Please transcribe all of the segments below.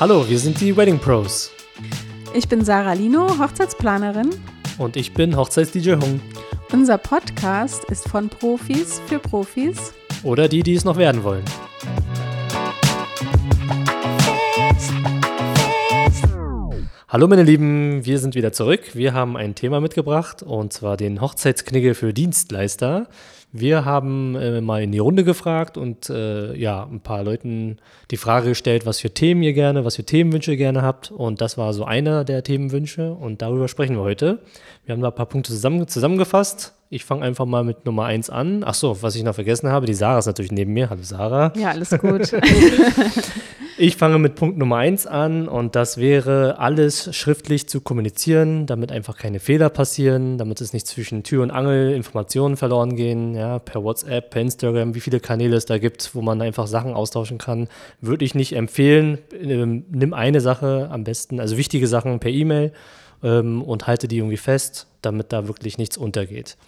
Hallo, wir sind die Wedding Pros. Ich bin Sarah Lino, Hochzeitsplanerin. Und ich bin Hochzeits-DJ Hung. Unser Podcast ist von Profis für Profis. Oder die, die es noch werden wollen. Hallo meine Lieben, wir sind wieder zurück. Wir haben ein Thema mitgebracht und zwar den Hochzeitsknigge für Dienstleister. Wir haben äh, mal in die Runde gefragt und äh, ja, ein paar Leuten die Frage gestellt, was für Themen ihr gerne, was für Themenwünsche ihr gerne habt. Und das war so einer der Themenwünsche und darüber sprechen wir heute. Wir haben da ein paar Punkte zusammen, zusammengefasst. Ich fange einfach mal mit Nummer eins an. Ach so, was ich noch vergessen habe, die Sarah ist natürlich neben mir. Hallo Sarah. Ja, alles gut. ich fange mit Punkt Nummer eins an und das wäre, alles schriftlich zu kommunizieren, damit einfach keine Fehler passieren, damit es nicht zwischen Tür und Angel Informationen verloren gehen, ja, per WhatsApp, per Instagram, wie viele Kanäle es da gibt, wo man einfach Sachen austauschen kann, würde ich nicht empfehlen. Ähm, nimm eine Sache am besten, also wichtige Sachen per E-Mail ähm, und halte die irgendwie fest, damit da wirklich nichts untergeht.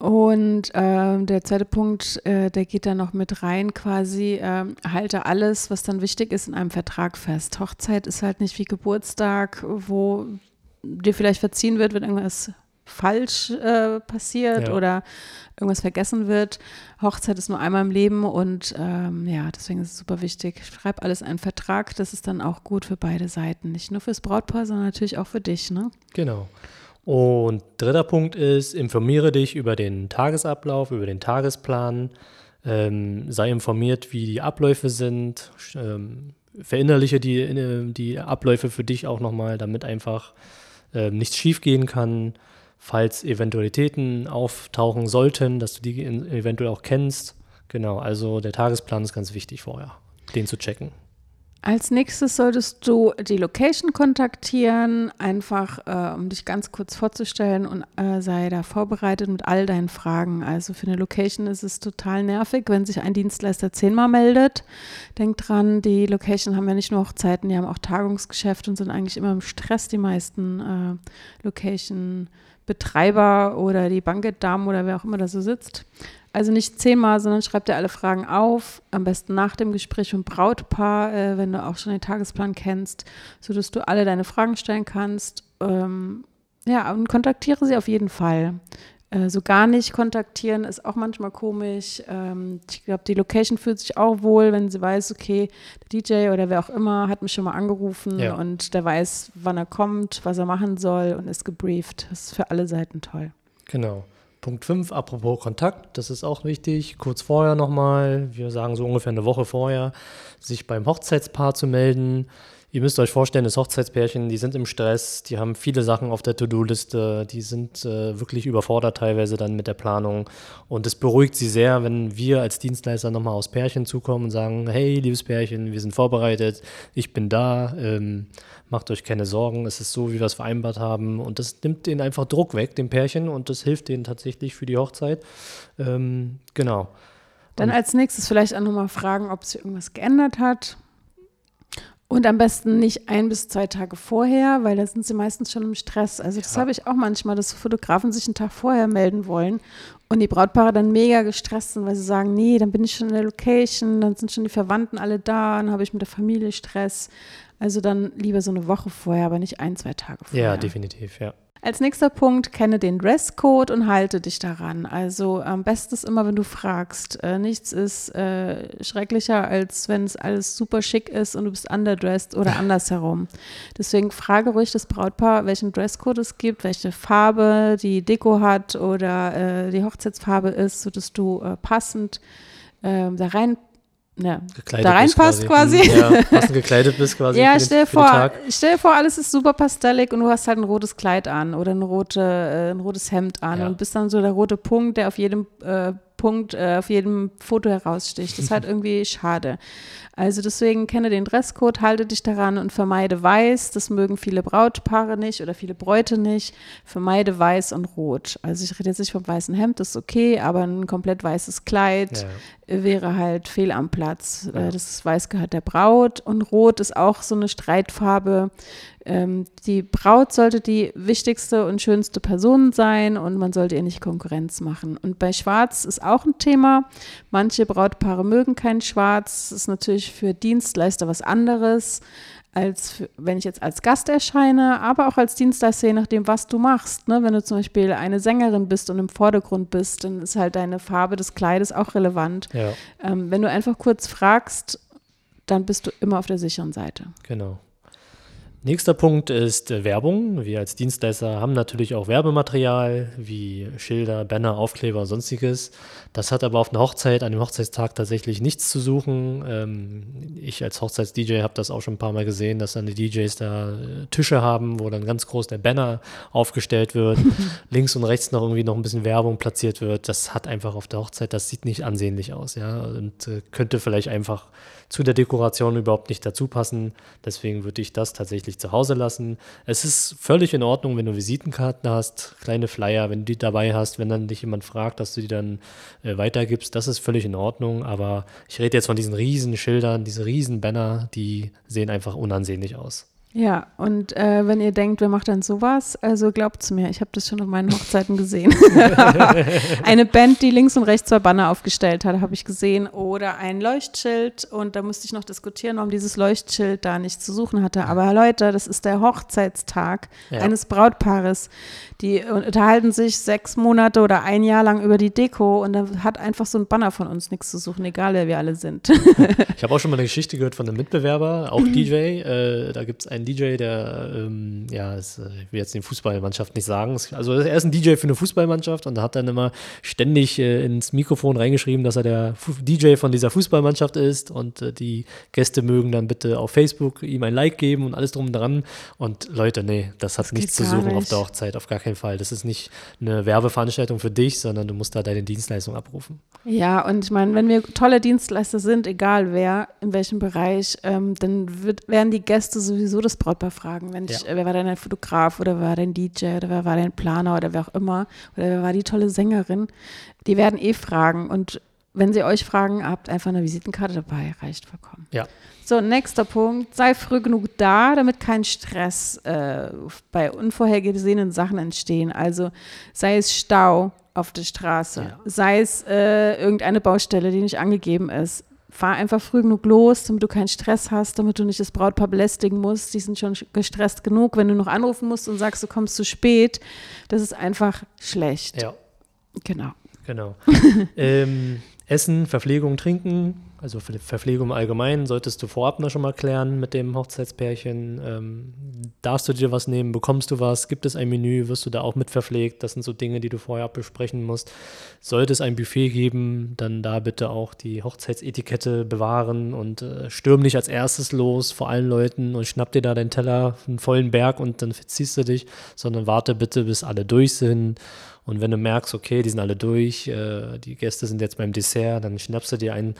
Und äh, der zweite Punkt, äh, der geht da noch mit rein, quasi, äh, halte alles, was dann wichtig ist, in einem Vertrag fest. Hochzeit ist halt nicht wie Geburtstag, wo dir vielleicht verziehen wird, wenn irgendwas falsch äh, passiert ja. oder irgendwas vergessen wird. Hochzeit ist nur einmal im Leben und ähm, ja, deswegen ist es super wichtig. Schreib alles einen Vertrag, das ist dann auch gut für beide Seiten. Nicht nur fürs Brautpaar, sondern natürlich auch für dich, ne? Genau. Und dritter Punkt ist, informiere dich über den Tagesablauf, über den Tagesplan. Ähm, sei informiert, wie die Abläufe sind. Ähm, verinnerliche die, äh, die Abläufe für dich auch nochmal, damit einfach äh, nichts schiefgehen kann. Falls Eventualitäten auftauchen sollten, dass du die eventuell auch kennst. Genau, also der Tagesplan ist ganz wichtig vorher, den zu checken. Als nächstes solltest du die Location kontaktieren, einfach äh, um dich ganz kurz vorzustellen und äh, sei da vorbereitet mit all deinen Fragen. Also für eine Location ist es total nervig, wenn sich ein Dienstleister zehnmal meldet. Denk dran, die Location haben ja nicht nur Hochzeiten, die haben auch Tagungsgeschäft und sind eigentlich immer im Stress, die meisten äh, Location-Betreiber oder die Banketdamen oder wer auch immer da so sitzt. Also nicht zehnmal, sondern schreib dir alle Fragen auf. Am besten nach dem Gespräch mit Brautpaar, äh, wenn du auch schon den Tagesplan kennst, sodass du alle deine Fragen stellen kannst. Ähm, ja, und kontaktiere sie auf jeden Fall. Äh, so gar nicht kontaktieren ist auch manchmal komisch. Ähm, ich glaube, die Location fühlt sich auch wohl, wenn sie weiß, okay, der DJ oder wer auch immer hat mich schon mal angerufen ja. und der weiß, wann er kommt, was er machen soll und ist gebrieft. Das ist für alle Seiten toll. Genau. Punkt 5, apropos Kontakt, das ist auch wichtig. Kurz vorher nochmal, wir sagen so ungefähr eine Woche vorher, sich beim Hochzeitspaar zu melden. Ihr müsst euch vorstellen, das Hochzeitspärchen, die sind im Stress, die haben viele Sachen auf der To-Do-Liste, die sind äh, wirklich überfordert teilweise dann mit der Planung. Und es beruhigt sie sehr, wenn wir als Dienstleister nochmal aus Pärchen zukommen und sagen, hey, liebes Pärchen, wir sind vorbereitet, ich bin da, ähm, macht euch keine Sorgen, es ist so, wie wir es vereinbart haben. Und das nimmt denen einfach Druck weg, dem Pärchen, und das hilft denen tatsächlich für die Hochzeit. Ähm, genau. Dann als nächstes vielleicht auch nochmal fragen, ob sich irgendwas geändert hat. Und am besten nicht ein bis zwei Tage vorher, weil da sind sie meistens schon im Stress. Also das ja. habe ich auch manchmal, dass Fotografen sich einen Tag vorher melden wollen und die Brautpaare dann mega gestresst sind, weil sie sagen, nee, dann bin ich schon in der Location, dann sind schon die Verwandten alle da, dann habe ich mit der Familie Stress. Also dann lieber so eine Woche vorher, aber nicht ein, zwei Tage vorher. Ja, definitiv, ja. Als nächster Punkt, kenne den Dresscode und halte dich daran. Also am besten ist immer, wenn du fragst. Äh, nichts ist äh, schrecklicher, als wenn es alles super schick ist und du bist underdressed oder andersherum. Deswegen frage ruhig das Brautpaar, welchen Dresscode es gibt, welche Farbe die Deko hat oder äh, die Hochzeitsfarbe ist, sodass du äh, passend ähm, da rein ja, da reinpasst quasi. quasi. Ja, passend gekleidet bist quasi. ja, stell, den, vor, stell dir vor, alles ist super pastellig und du hast halt ein rotes Kleid an oder ein, rote, äh, ein rotes Hemd an ja. und bist dann so der rote Punkt, der auf jedem äh, Punkt äh, auf jedem Foto heraussticht. Das ist halt irgendwie schade. Also deswegen kenne den Dresscode, halte dich daran und vermeide weiß. Das mögen viele Brautpaare nicht oder viele Bräute nicht. Vermeide weiß und rot. Also ich rede jetzt nicht vom weißen Hemd, das ist okay, aber ein komplett weißes Kleid wäre halt fehl am Platz. Ja. Das Weiß gehört der Braut und Rot ist auch so eine Streitfarbe. Ähm, die Braut sollte die wichtigste und schönste Person sein und man sollte ihr nicht Konkurrenz machen. Und bei Schwarz ist auch ein Thema. Manche Brautpaare mögen kein Schwarz. Das ist natürlich für Dienstleister was anderes als wenn ich jetzt als Gast erscheine, aber auch als Dienstleister, je nachdem, was du machst. Ne? Wenn du zum Beispiel eine Sängerin bist und im Vordergrund bist, dann ist halt deine Farbe des Kleides auch relevant. Ja. Ähm, wenn du einfach kurz fragst, dann bist du immer auf der sicheren Seite. Genau. Nächster Punkt ist äh, Werbung. Wir als Dienstleister haben natürlich auch Werbematerial wie Schilder, Banner, Aufkleber, sonstiges. Das hat aber auf einer Hochzeit, an dem Hochzeitstag tatsächlich nichts zu suchen. Ähm, ich als Hochzeits-DJ habe das auch schon ein paar Mal gesehen, dass dann die DJs da äh, Tische haben, wo dann ganz groß der Banner aufgestellt wird, links und rechts noch irgendwie noch ein bisschen Werbung platziert wird. Das hat einfach auf der Hochzeit, das sieht nicht ansehnlich aus, ja, und äh, könnte vielleicht einfach zu der Dekoration überhaupt nicht dazu passen. Deswegen würde ich das tatsächlich zu Hause lassen. Es ist völlig in Ordnung, wenn du Visitenkarten hast, kleine Flyer, wenn du die dabei hast, wenn dann dich jemand fragt, dass du die dann äh, weitergibst. Das ist völlig in Ordnung. Aber ich rede jetzt von diesen riesen Schildern, diese riesen Banner, die sehen einfach unansehnlich aus. Ja, und äh, wenn ihr denkt, wer macht denn sowas? Also glaubt es mir, ich habe das schon auf meinen Hochzeiten gesehen. Eine Band, die links und rechts zwei Banner aufgestellt hat, habe ich gesehen. Oder ein Leuchtschild. Und da musste ich noch diskutieren, warum dieses Leuchtschild da nicht zu suchen hatte. Aber Leute, das ist der Hochzeitstag ja. eines Brautpaares. Die unterhalten sich sechs Monate oder ein Jahr lang über die Deko und da hat einfach so ein Banner von uns nichts zu suchen, egal wer wir alle sind. ich habe auch schon mal eine Geschichte gehört von einem Mitbewerber, auch DJ. Äh, da gibt es einen DJ, der, ähm, ja, ist, äh, ich will jetzt die Fußballmannschaft nicht sagen. Also er ist ein DJ für eine Fußballmannschaft und hat dann immer ständig äh, ins Mikrofon reingeschrieben, dass er der Fu DJ von dieser Fußballmannschaft ist und äh, die Gäste mögen dann bitte auf Facebook ihm ein Like geben und alles drum und dran. Und Leute, nee, das hat das nichts zu suchen nicht. auf der Hochzeit, auf gar keinen keinen Fall. Das ist nicht eine Werbeveranstaltung für dich, sondern du musst da deine Dienstleistung abrufen. Ja, und ich meine, wenn wir tolle Dienstleister sind, egal wer, in welchem Bereich, ähm, dann wird, werden die Gäste sowieso das Brautpaar fragen. Wenn ich, ja. wer war denn ein Fotograf oder wer war dein DJ oder wer war dein Planer oder wer auch immer oder wer war die tolle Sängerin? Die werden eh fragen und wenn sie euch fragen, habt einfach eine Visitenkarte dabei, reicht vollkommen. Ja. So, nächster Punkt. Sei früh genug da, damit kein Stress äh, bei unvorhergesehenen Sachen entstehen. Also sei es Stau auf der Straße, ja. sei es äh, irgendeine Baustelle, die nicht angegeben ist. Fahr einfach früh genug los, damit du keinen Stress hast, damit du nicht das Brautpaar belästigen musst. Die sind schon gestresst genug. Wenn du noch anrufen musst und sagst, du kommst zu spät, das ist einfach schlecht. Ja. Genau. Genau. ähm, Essen, Verpflegung, Trinken, also Verpflegung im Allgemeinen solltest du vorab noch schon mal klären mit dem Hochzeitspärchen. Ähm, darfst du dir was nehmen? Bekommst du was? Gibt es ein Menü? Wirst du da auch mit verpflegt? Das sind so Dinge, die du vorher besprechen musst. Sollte es ein Buffet geben, dann da bitte auch die Hochzeitsetikette bewahren und äh, stürm nicht als erstes los vor allen Leuten und schnapp dir da deinen Teller, einen vollen Berg und dann verziehst du dich, sondern warte bitte, bis alle durch sind und wenn du merkst, okay, die sind alle durch, äh, die Gäste sind jetzt beim Dessert, dann schnappst du dir einen,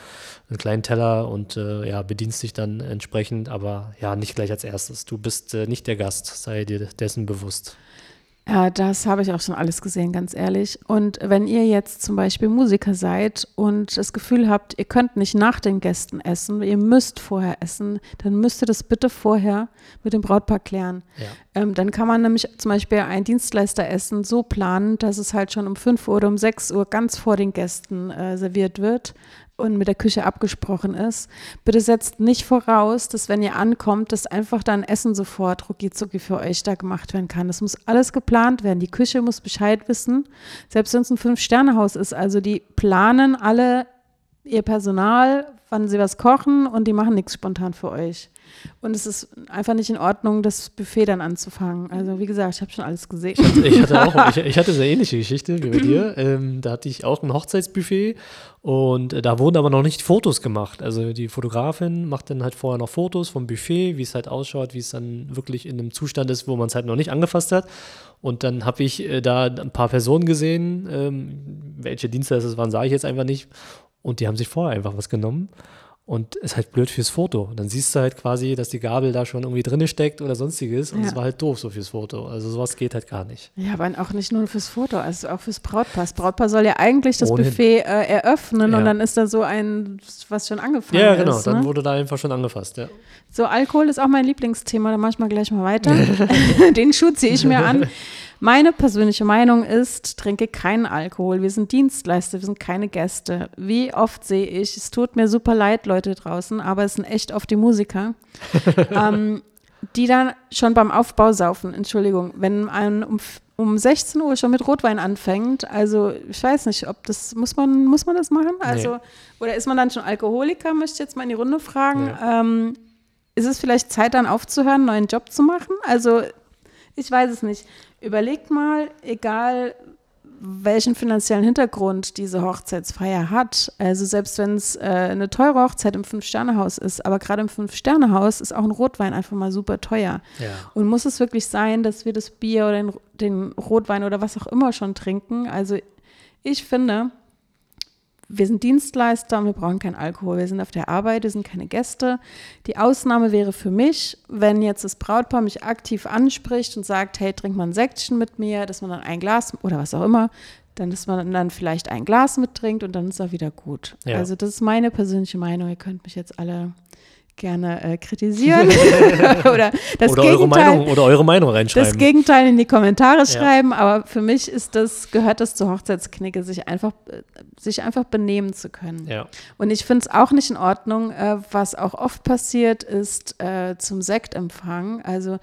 einen kleinen Teller und äh, ja, bedienst dich dann entsprechend, aber ja, nicht gleich als erstes. Du bist äh, nicht der Gast, sei dir dessen bewusst. Ja, das habe ich auch schon alles gesehen, ganz ehrlich. Und wenn ihr jetzt zum Beispiel Musiker seid und das Gefühl habt, ihr könnt nicht nach den Gästen essen, ihr müsst vorher essen, dann müsst ihr das bitte vorher mit dem Brautpaar klären. Ja. Ähm, dann kann man nämlich zum Beispiel ein Dienstleisteressen so planen, dass es halt schon um 5 Uhr oder um 6 Uhr ganz vor den Gästen äh, serviert wird und mit der Küche abgesprochen ist. Bitte setzt nicht voraus, dass wenn ihr ankommt, dass einfach dann Essen sofort rucki für euch da gemacht werden kann. Das muss alles geplant werden. Die Küche muss Bescheid wissen, selbst wenn es ein Fünf-Sterne-Haus ist. Also die planen alle ihr Personal, wann sie was kochen und die machen nichts spontan für euch. Und es ist einfach nicht in Ordnung, das Buffet dann anzufangen. Also wie gesagt, ich habe schon alles gesehen. Ich hatte auch, ich, ich, hatte eine ähnliche Geschichte wie bei dir. Ähm, da hatte ich auch ein Hochzeitsbuffet und äh, da wurden aber noch nicht Fotos gemacht. Also die Fotografin macht dann halt vorher noch Fotos vom Buffet, wie es halt ausschaut, wie es dann wirklich in einem Zustand ist, wo man es halt noch nicht angefasst hat. Und dann habe ich äh, da ein paar Personen gesehen, ähm, welche Dienstleister es waren, sage ich jetzt einfach nicht. Und die haben sich vorher einfach was genommen und ist halt blöd fürs Foto. Dann siehst du halt quasi, dass die Gabel da schon irgendwie drinne steckt oder sonstiges und es Ja. war halt doof so fürs Foto. Also sowas geht halt gar nicht. Ja, aber auch nicht nur fürs Foto, also auch fürs Brautpaar. Das Brautpaar soll ja eigentlich das Ohnehin. Buffet äh, eröffnen Ja. und dann ist da so ein, was schon angefangen Ja, genau, ist. dann ne? wurde da einfach schon angefasst, ja. So, Alkohol ist auch mein Lieblingsthema, da mache ich mal gleich mal weiter. Den Schuh ziehe ich mir an. Meine persönliche Meinung ist, trinke keinen Alkohol. Wir sind Dienstleister, wir sind keine Gäste. Wie oft sehe ich, es tut mir super leid, Leute draußen, aber es sind echt oft die Musiker, ähm, die dann schon beim Aufbau saufen. Entschuldigung, wenn man um, um 16 Uhr schon mit Rotwein anfängt, also ich weiß nicht, ob das, muss man, muss man das machen? Also, oder ist man dann schon Alkoholiker, möchte ich jetzt mal in die Runde fragen. Ähm, ist es vielleicht Zeit, dann aufzuhören, einen neuen Job zu machen? Also, ich weiß es nicht. Überlegt mal, egal welchen finanziellen Hintergrund diese Hochzeitsfeier hat. Also selbst wenn es äh, eine teure Hochzeit im Fünf-Sterne-Haus ist, aber gerade im Fünf-Sterne-Haus ist auch ein Rotwein einfach mal super teuer. Ja. Und muss es wirklich sein, dass wir das Bier oder den, den Rotwein oder was auch immer schon trinken? Also ich finde, wir sind Dienstleister und wir brauchen keinen Alkohol. Wir sind auf der Arbeit, wir sind keine Gäste. Die Ausnahme wäre für mich, wenn jetzt das Brautpaar mich aktiv anspricht und sagt, hey, trink mal ein Säckchen mit mir, dass man dann ein Glas oder was auch immer, dann dass man dann vielleicht ein Glas mittrinkt und dann ist auch wieder gut. Ja. Also das ist meine persönliche Meinung. Ihr könnt mich jetzt alle gerne äh, kritisieren oder das oder, eure Gegenteil. Meinung, oder eure Meinung reinschreiben. Das Gegenteil in die Kommentare schreiben, aber für mich ist das, gehört das zur Hochzeitsknicke, sich einfach, äh, sich einfach benehmen zu können. ja. Und ich finde es auch nicht in Ordnung, äh, was auch oft passiert ist äh, zum Sektempfang. Also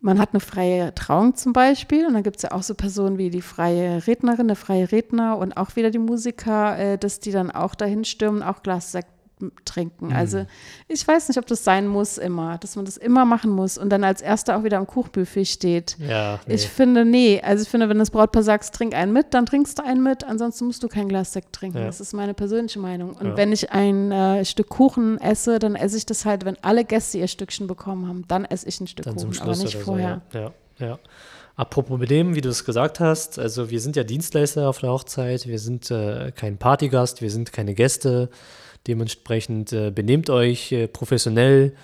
man hat eine freie Trauung zum Beispiel und dann gibt es ja auch so Personen wie die freie Rednerin, der freie Redner und auch wieder die Musiker, äh, dass die dann auch dahin stürmen, auch Glas Sekt trinken. Also ich weiß nicht, ob das sein muss immer, dass man das immer machen muss und dann als Erster auch wieder am Kuchbuffet steht. Ja, nee. Ich finde, nee. Also ich finde, wenn das Brautpaar sagt, trink einen mit, dann trinkst du einen mit. Ansonsten musst du kein Glas Sekt trinken. Ja. Das ist meine persönliche Meinung. Und Ja. wenn ich ein äh, Stück Kuchen esse, dann esse ich das halt, wenn alle Gäste ihr Stückchen bekommen haben. Dann esse ich ein Stück dann zum Kuchen, aber Schluss nicht vorher. so. Ja, ja, ja. Apropos mit dem, wie du es gesagt hast, also wir sind ja Dienstleister auf der Hochzeit, wir sind äh, kein Partygast, wir sind keine Gäste. Dementsprechend äh, benehmt euch äh, professionell.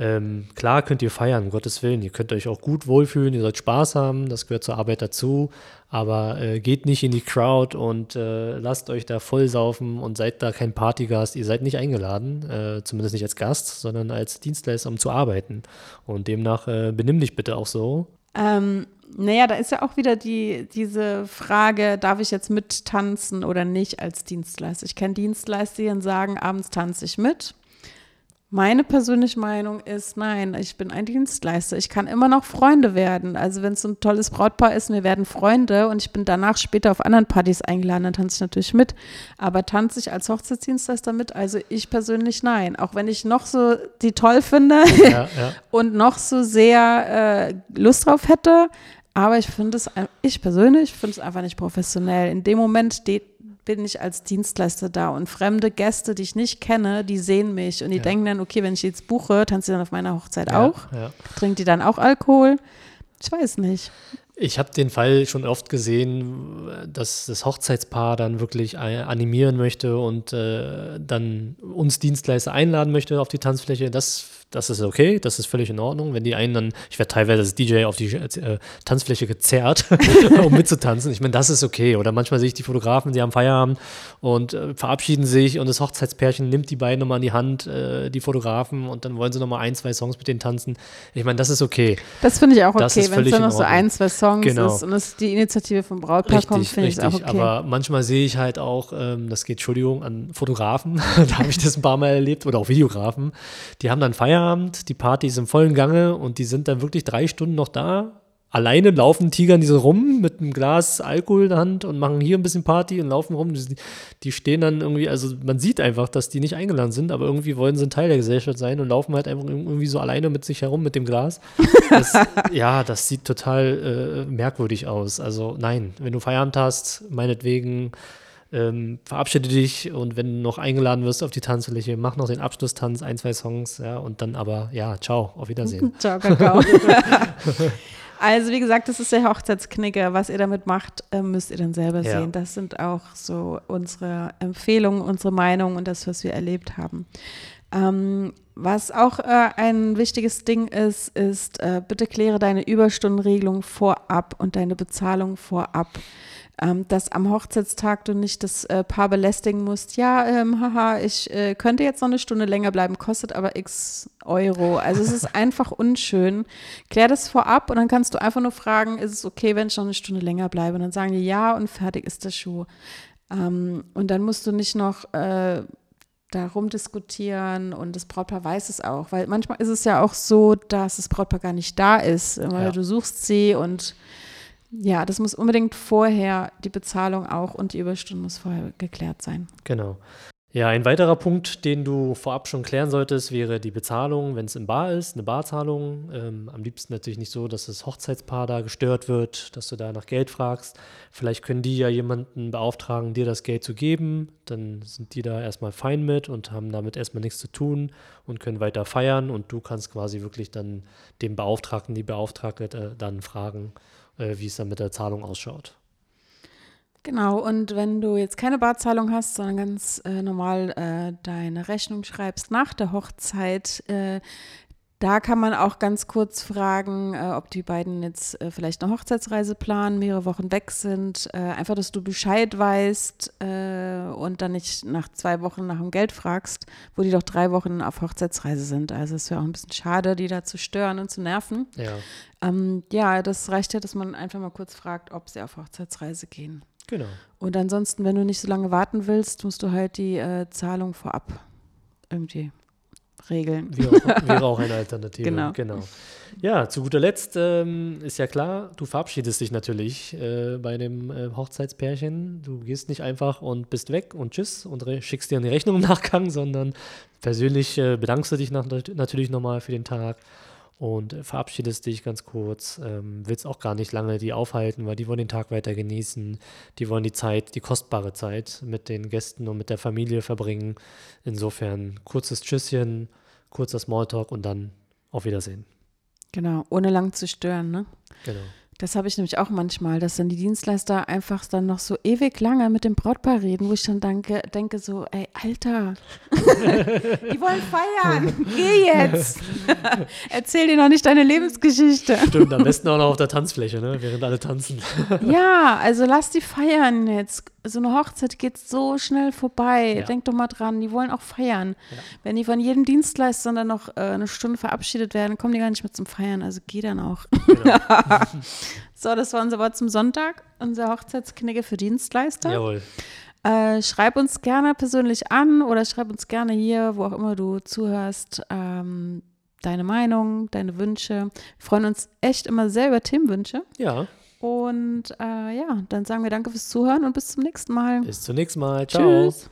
Ähm, klar könnt ihr feiern, um Gottes Willen. Ihr könnt euch auch gut wohlfühlen, ihr sollt Spaß haben, das gehört zur Arbeit dazu. Aber äh, geht nicht in die Crowd und äh, lasst euch da vollsaufen und seid da kein Partygast. Ihr seid nicht eingeladen, äh, zumindest nicht als Gast, sondern als Dienstleister, um zu arbeiten. Und demnach äh, benimm dich bitte auch so. Ähm, naja, da ist ja auch wieder die, diese Frage, darf ich jetzt mittanzen oder nicht als Dienstleister? Ich kenne Dienstleister, die sagen, abends tanze ich mit. Meine persönliche Meinung ist, nein, ich bin ein Dienstleister. Ich kann immer noch Freunde werden. Also wenn es so ein tolles Brautpaar ist, wir werden Freunde und ich bin danach später auf anderen Partys eingeladen, dann tanze ich natürlich mit. Aber tanze ich als Hochzeitsdienstleister mit? Also ich persönlich nein. Auch wenn ich noch so die toll finde, Ja, ja. und noch so sehr äh, Lust drauf hätte. Aber ich finde es, ich persönlich finde es einfach nicht professionell. In dem Moment steht, bin ich als Dienstleister da und fremde Gäste, die ich nicht kenne, die sehen mich und die Ja. denken dann, okay, wenn ich jetzt buche, tanzt sie dann auf meiner Hochzeit ja, auch? Ja. Trinkt die dann auch Alkohol? Ich weiß nicht. Ich habe den Fall schon oft gesehen, dass das Hochzeitspaar dann wirklich animieren möchte und äh, dann uns Dienstleister einladen möchte auf die Tanzfläche. Das, das ist okay, das ist völlig in Ordnung. Wenn die einen dann, ich werde teilweise als DJ auf die äh, Tanzfläche gezerrt, um mitzutanzen. Ich meine, das ist okay. Oder manchmal sehe ich die Fotografen, die haben Feierabend und äh, verabschieden sich und das Hochzeitspärchen nimmt die beiden nochmal in die Hand, äh, die Fotografen, und dann wollen sie nochmal ein, zwei Songs mit denen tanzen. Ich meine, das ist okay. Das finde ich auch Das okay, wenn es dann noch so ein, zwei Songs Genau. ist und es die Initiative vom Brautpaar kommt, finde ich es auch okay. Aber manchmal sehe ich halt auch, ähm, das geht, Entschuldigung, an Fotografen, da habe ich das ein paar Mal erlebt, oder auch Videografen, die haben dann Feierabend, die Party ist im vollen Gange und die sind dann wirklich drei Stunden noch da. Alleine laufen, tigern die so rum mit einem Glas Alkohol in der Hand und machen hier ein bisschen Party und laufen rum. Die, die stehen dann irgendwie, also man sieht einfach, dass die nicht eingeladen sind, aber irgendwie wollen sie ein Teil der Gesellschaft sein und laufen halt einfach irgendwie so alleine mit sich herum mit dem Glas. Das, ja, das sieht total äh, merkwürdig aus. Also nein, wenn du Feierabend hast, meinetwegen ähm, verabschiede dich und wenn du noch eingeladen wirst auf die Tanzfläche, mach noch den Abschlusstanz, ein, zwei Songs, ja, und dann aber, ja, ciao, auf Wiedersehen. ciao, Kakao. also, wie gesagt, das ist der Hochzeitsknicker. Was ihr damit macht, äh, müsst ihr dann selber Ja. sehen. Das sind auch so unsere Empfehlungen, unsere Meinungen und das, was wir erlebt haben. Ähm, was auch äh, ein wichtiges Ding ist, ist, äh, bitte kläre deine Überstundenregelung vorab und deine Bezahlung vorab. Ähm, dass am Hochzeitstag du nicht das äh, Paar belästigen musst. Ja, ähm, haha, ich äh, könnte jetzt noch eine Stunde länger bleiben, kostet aber x Euro. Also es ist einfach unschön. Klär das vorab und dann kannst du einfach nur fragen, ist es okay, wenn ich noch eine Stunde länger bleibe? Und dann sagen die ja und fertig ist der Schuh. Ähm, und dann musst du nicht noch äh, darum diskutieren und das Brautpaar weiß es auch, weil manchmal ist es ja auch so, dass das Brautpaar gar nicht da ist, weil Ja. du suchst sie und ja, das muss unbedingt vorher, die Bezahlung auch und die Überstunden muss vorher geklärt sein. Genau. Ja, ein weiterer Punkt, den du vorab schon klären solltest, wäre die Bezahlung, wenn es im Bar ist, eine Barzahlung. Ähm, am liebsten natürlich nicht so, dass das Hochzeitspaar da gestört wird, dass du da nach Geld fragst. Vielleicht können die ja jemanden beauftragen, dir das Geld zu geben. Dann sind die da erstmal fein mit und haben damit erstmal nichts zu tun und können weiter feiern. Und du kannst quasi wirklich dann dem Beauftragten, die Beauftragte äh, dann fragen, äh, wie es dann mit der Zahlung ausschaut. Genau, und wenn du jetzt keine Barzahlung hast, sondern ganz äh, normal äh, deine Rechnung schreibst nach der Hochzeit, äh, da kann man auch ganz kurz fragen, äh, ob die beiden jetzt äh, vielleicht eine Hochzeitsreise planen, mehrere Wochen weg sind. Äh, einfach, dass du Bescheid weißt äh, und dann nicht nach zwei Wochen nach dem Geld fragst, wo die doch drei Wochen auf Hochzeitsreise sind. Also es wäre auch ein bisschen schade, die da zu stören und zu nerven. Ja, Ähm, ja, das reicht ja, dass man einfach mal kurz fragt, ob sie auf Hochzeitsreise gehen. genau. Und ansonsten, wenn du nicht so lange warten willst, musst du halt die äh, Zahlung vorab irgendwie regeln. Wäre auch, wäre auch eine Alternative. Genau. Ja, zu guter Letzt ähm, ist ja klar, du verabschiedest dich natürlich äh, bei dem äh, Hochzeitspärchen. Du gehst nicht einfach und bist weg und tschüss und schickst dir eine Rechnung im Nachgang, sondern persönlich äh, bedankst du dich nach, natürlich nochmal für den Tag und äh, verabschiedest dich ganz kurz. Ähm, willst auch gar nicht lange die aufhalten, weil die wollen den Tag weiter genießen. Die wollen die Zeit, die kostbare Zeit mit den Gästen und mit der Familie verbringen. Insofern kurzes Tschüsschen, kurzer Smalltalk und dann auf Wiedersehen. Genau, ohne lang zu stören, ne? Genau. Das habe ich nämlich auch manchmal, dass dann die Dienstleister einfach dann noch so ewig lange mit dem Brautpaar reden, wo ich dann denke, denke so, ey, Alter, die wollen feiern, geh jetzt. Erzähl dir noch nicht deine Lebensgeschichte. Stimmt, am besten auch noch auf der Tanzfläche, ne? während alle tanzen. Ja, also lass die feiern jetzt. So eine Hochzeit geht so schnell vorbei. Ja. Denk doch mal dran, die wollen auch feiern. Ja. Wenn die von jedem Dienstleister dann noch äh, eine Stunde verabschiedet werden, kommen die gar nicht mehr zum Feiern. Also geh dann auch. Genau. So, das war unser Wort zum Sonntag, unser Hochzeitsknigge für Dienstleister. Jawohl. Äh, schreib uns gerne persönlich an oder schreib uns gerne hier, wo auch immer du zuhörst, ähm, deine Meinung, deine Wünsche. Wir freuen uns echt immer sehr über Themenwünsche. Ja, Und äh, ja, dann sagen wir danke fürs Zuhören und bis zum nächsten Mal. bis zum nächsten Mal. Ciao. Tschüss.